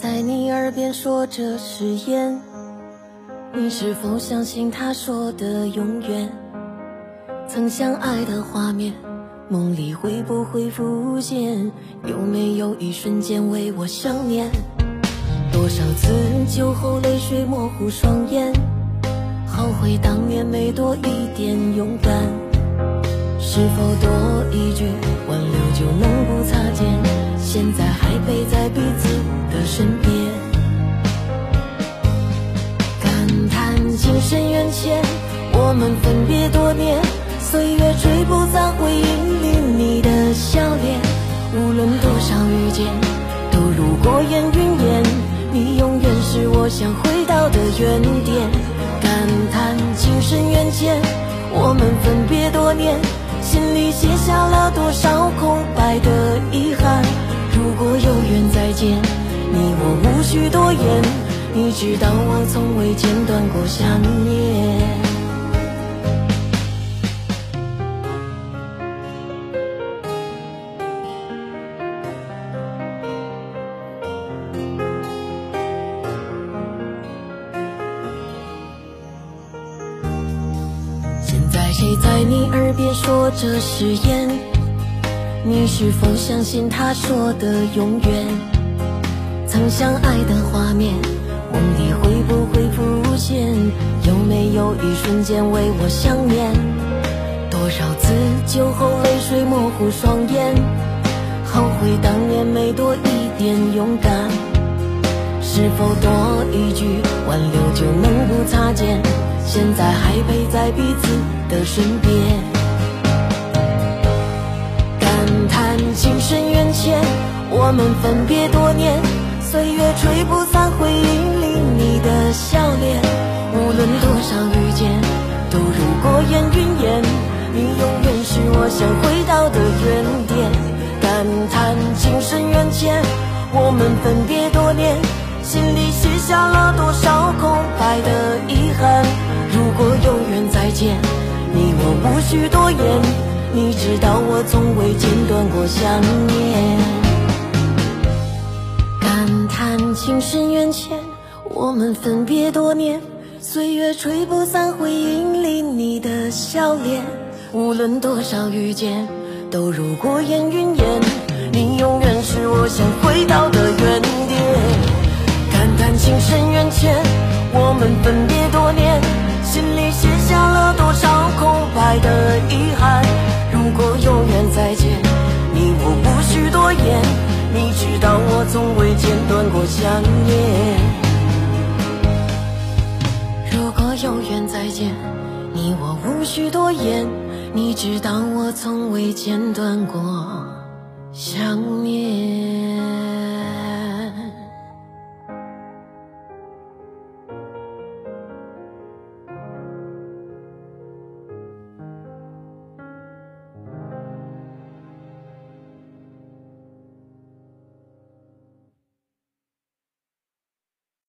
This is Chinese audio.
在你耳边说着誓言，你是否相信他说的永远？曾相爱的画面，梦里会不会浮现？有没有一瞬间为我想念？多少次酒后泪水模糊双眼，后悔当年没多一点勇敢。是否多一句挽留就能不擦肩？现在还陪在彼此的身边，感叹情深缘浅，我们分别多年，岁月吹不散回忆里你的笑脸。无论多少遇见，都如过眼云烟，你永远是我想回到的原点。感叹情深缘浅，我们分别多年。心里写下了多少空白的遗憾？如果有缘再见，知道我从未间断过想念。现在谁在你耳边说着誓言？你是否相信他说的永远？曾相爱的画面，梦里会不会浮现？有没有一瞬间为我想念？多少次酒后泪水模糊双眼，后悔当年没多一点勇敢。是否多一句挽留就能不擦肩？现在还陪在彼此的身边，感叹情深缘浅，我们分别多年，岁月吹不散回忆里笑脸。无论多少遇见，都如过眼云烟，你永远是我想回到的原点。感叹情深缘浅，我们分别多年，心里写下了多少空白的遗憾。如果有缘再见，你我无需多言。你知道我从未间断过想念。感叹情深缘浅，我们分别多年，岁月吹不散回忆里你的笑脸。无论多少遇见，都如过眼云烟。你永远是我想回到的原点。感叹情深缘浅，我们分别多年。心里写下了多少空白的遗憾？如果有缘再见，你我无需多言。你知道我从未间断过想念。有缘再见，你我无需多言。你知道我从未间断过想念。